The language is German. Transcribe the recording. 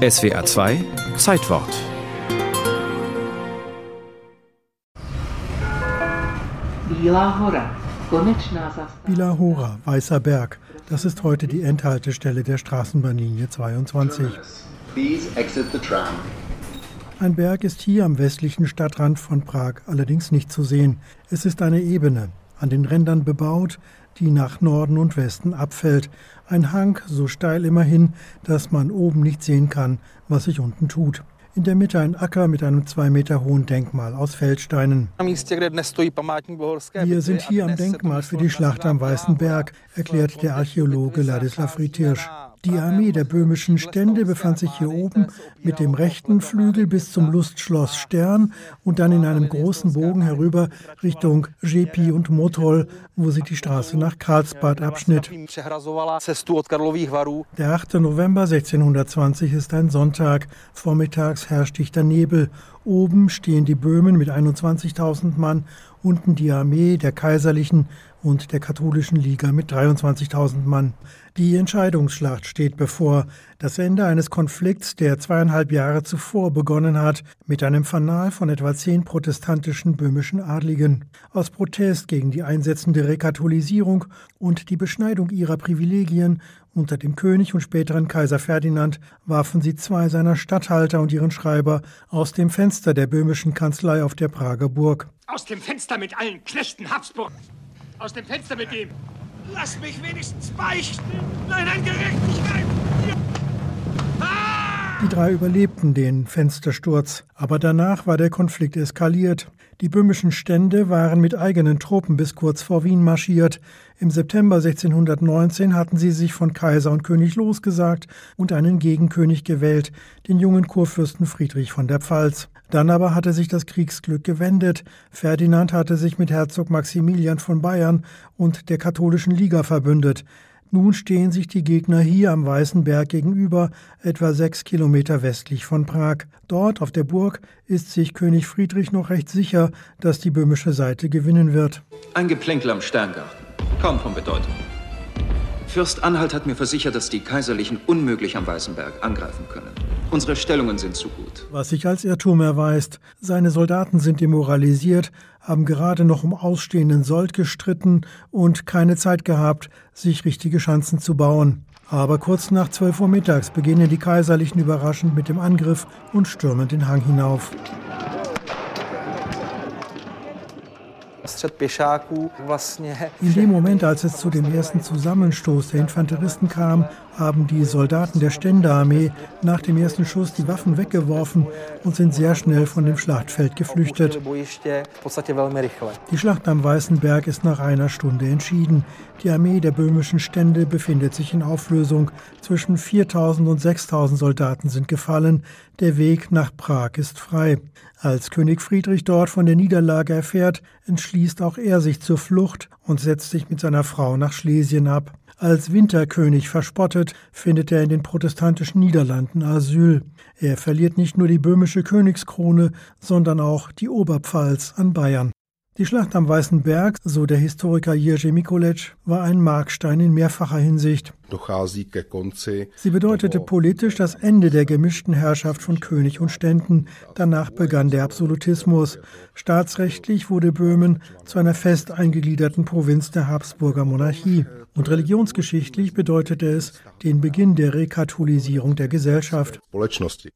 SWA 2 Zeitwort Bila Hora, Weißer Berg. Das ist heute die Endhaltestelle der Straßenbahnlinie 22. Ein Berg ist hier am westlichen Stadtrand von Prag allerdings nicht zu sehen. Es ist eine Ebene, an den Rändern bebaut, die nach Norden und Westen abfällt. Ein Hang so steil immerhin, dass man oben nicht sehen kann, was sich unten tut. In der Mitte ein Acker mit einem zwei Meter hohen Denkmal aus Feldsteinen. Wir sind hier am Denkmal für die Schlacht am Weißen Berg, erklärt der Archäologe Ladislav Ritirsch. Die Armee der böhmischen Stände befand sich hier oben mit dem rechten Flügel bis zum Lustschloss Stern und dann in einem großen Bogen herüber Richtung Jepi und Motol, wo sie die Straße nach Karlsbad abschnitt. Der 8. November 1620 ist ein Sonntag. Vormittags herrscht dichter Nebel. Oben stehen die Böhmen mit 21.000 Mann, unten die Armee der Kaiserlichen und der katholischen Liga mit 23.000 Mann. Die Entscheidungsschlacht steht bevor, das Ende eines Konflikts, der zweieinhalb Jahre zuvor begonnen hat, mit einem Fanal von etwa zehn protestantischen böhmischen Adligen. Aus Protest gegen die einsetzende Rekatholisierung und die Beschneidung ihrer Privilegien unter dem König und späteren Kaiser Ferdinand warfen sie zwei seiner Statthalter und ihren Schreiber aus dem Fenster der böhmischen Kanzlei auf der Prager Burg. Aus dem Fenster mit allen Knechten Habsburg! Aus dem Fenster mit dem! Lass mich wenigstens beichten! Nein, an Gerechtigkeit! Die drei überlebten den Fenstersturz, aber danach war der Konflikt eskaliert. Die böhmischen Stände waren mit eigenen Truppen bis kurz vor Wien marschiert. Im September 1619 hatten sie sich von Kaiser und König losgesagt und einen Gegenkönig gewählt, den jungen Kurfürsten Friedrich von der Pfalz. Dann aber hatte sich das Kriegsglück gewendet. Ferdinand hatte sich mit Herzog Maximilian von Bayern und der katholischen Liga verbündet. Nun stehen sich die Gegner hier am Weißen Berg gegenüber, etwa sechs Kilometer westlich von Prag. Dort auf der Burg ist sich König Friedrich noch recht sicher, dass die böhmische Seite gewinnen wird. Ein Geplänkel am Sterngarten. Kaum von Bedeutung. Fürst Anhalt hat mir versichert, dass die Kaiserlichen unmöglich am Weißen Berg angreifen können. Unsere Stellungen sind zu gut. Was sich als Irrtum erweist. Seine Soldaten sind demoralisiert, haben gerade noch um ausstehenden Sold gestritten und keine Zeit gehabt, sich richtige Schanzen zu bauen. Aber kurz nach 12 Uhr mittags beginnen die Kaiserlichen überraschend mit dem Angriff und stürmen den Hang hinauf. In dem Moment, als es zu dem ersten Zusammenstoß der Infanteristen kam, haben die Soldaten der Ständearmee nach dem ersten Schuss die Waffen weggeworfen und sind sehr schnell von dem Schlachtfeld geflüchtet. Die Schlacht am Weißen Berg ist nach einer Stunde entschieden. Die Armee der böhmischen Stände befindet sich in Auflösung. Zwischen 4000 und 6000 Soldaten sind gefallen. Der Weg nach Prag ist frei. Als König Friedrich dort von der Niederlage erfährt, entschließt auch er sich zur Flucht und setzt sich mit seiner Frau nach Schlesien ab. Als Winterkönig verspottet, findet er in den protestantischen Niederlanden Asyl. Er verliert nicht nur die böhmische Königskrone, sondern auch die Oberpfalz an Bayern. Die Schlacht am Weißen Berg, so der Historiker Jerzy Mikolec, war ein Markstein in mehrfacher Hinsicht. Sie bedeutete politisch das Ende der gemischten Herrschaft von König und Ständen. Danach begann der Absolutismus. Staatsrechtlich wurde Böhmen zu einer fest eingegliederten Provinz der Habsburger Monarchie. Und religionsgeschichtlich bedeutete es den Beginn der Rekatholisierung der Gesellschaft.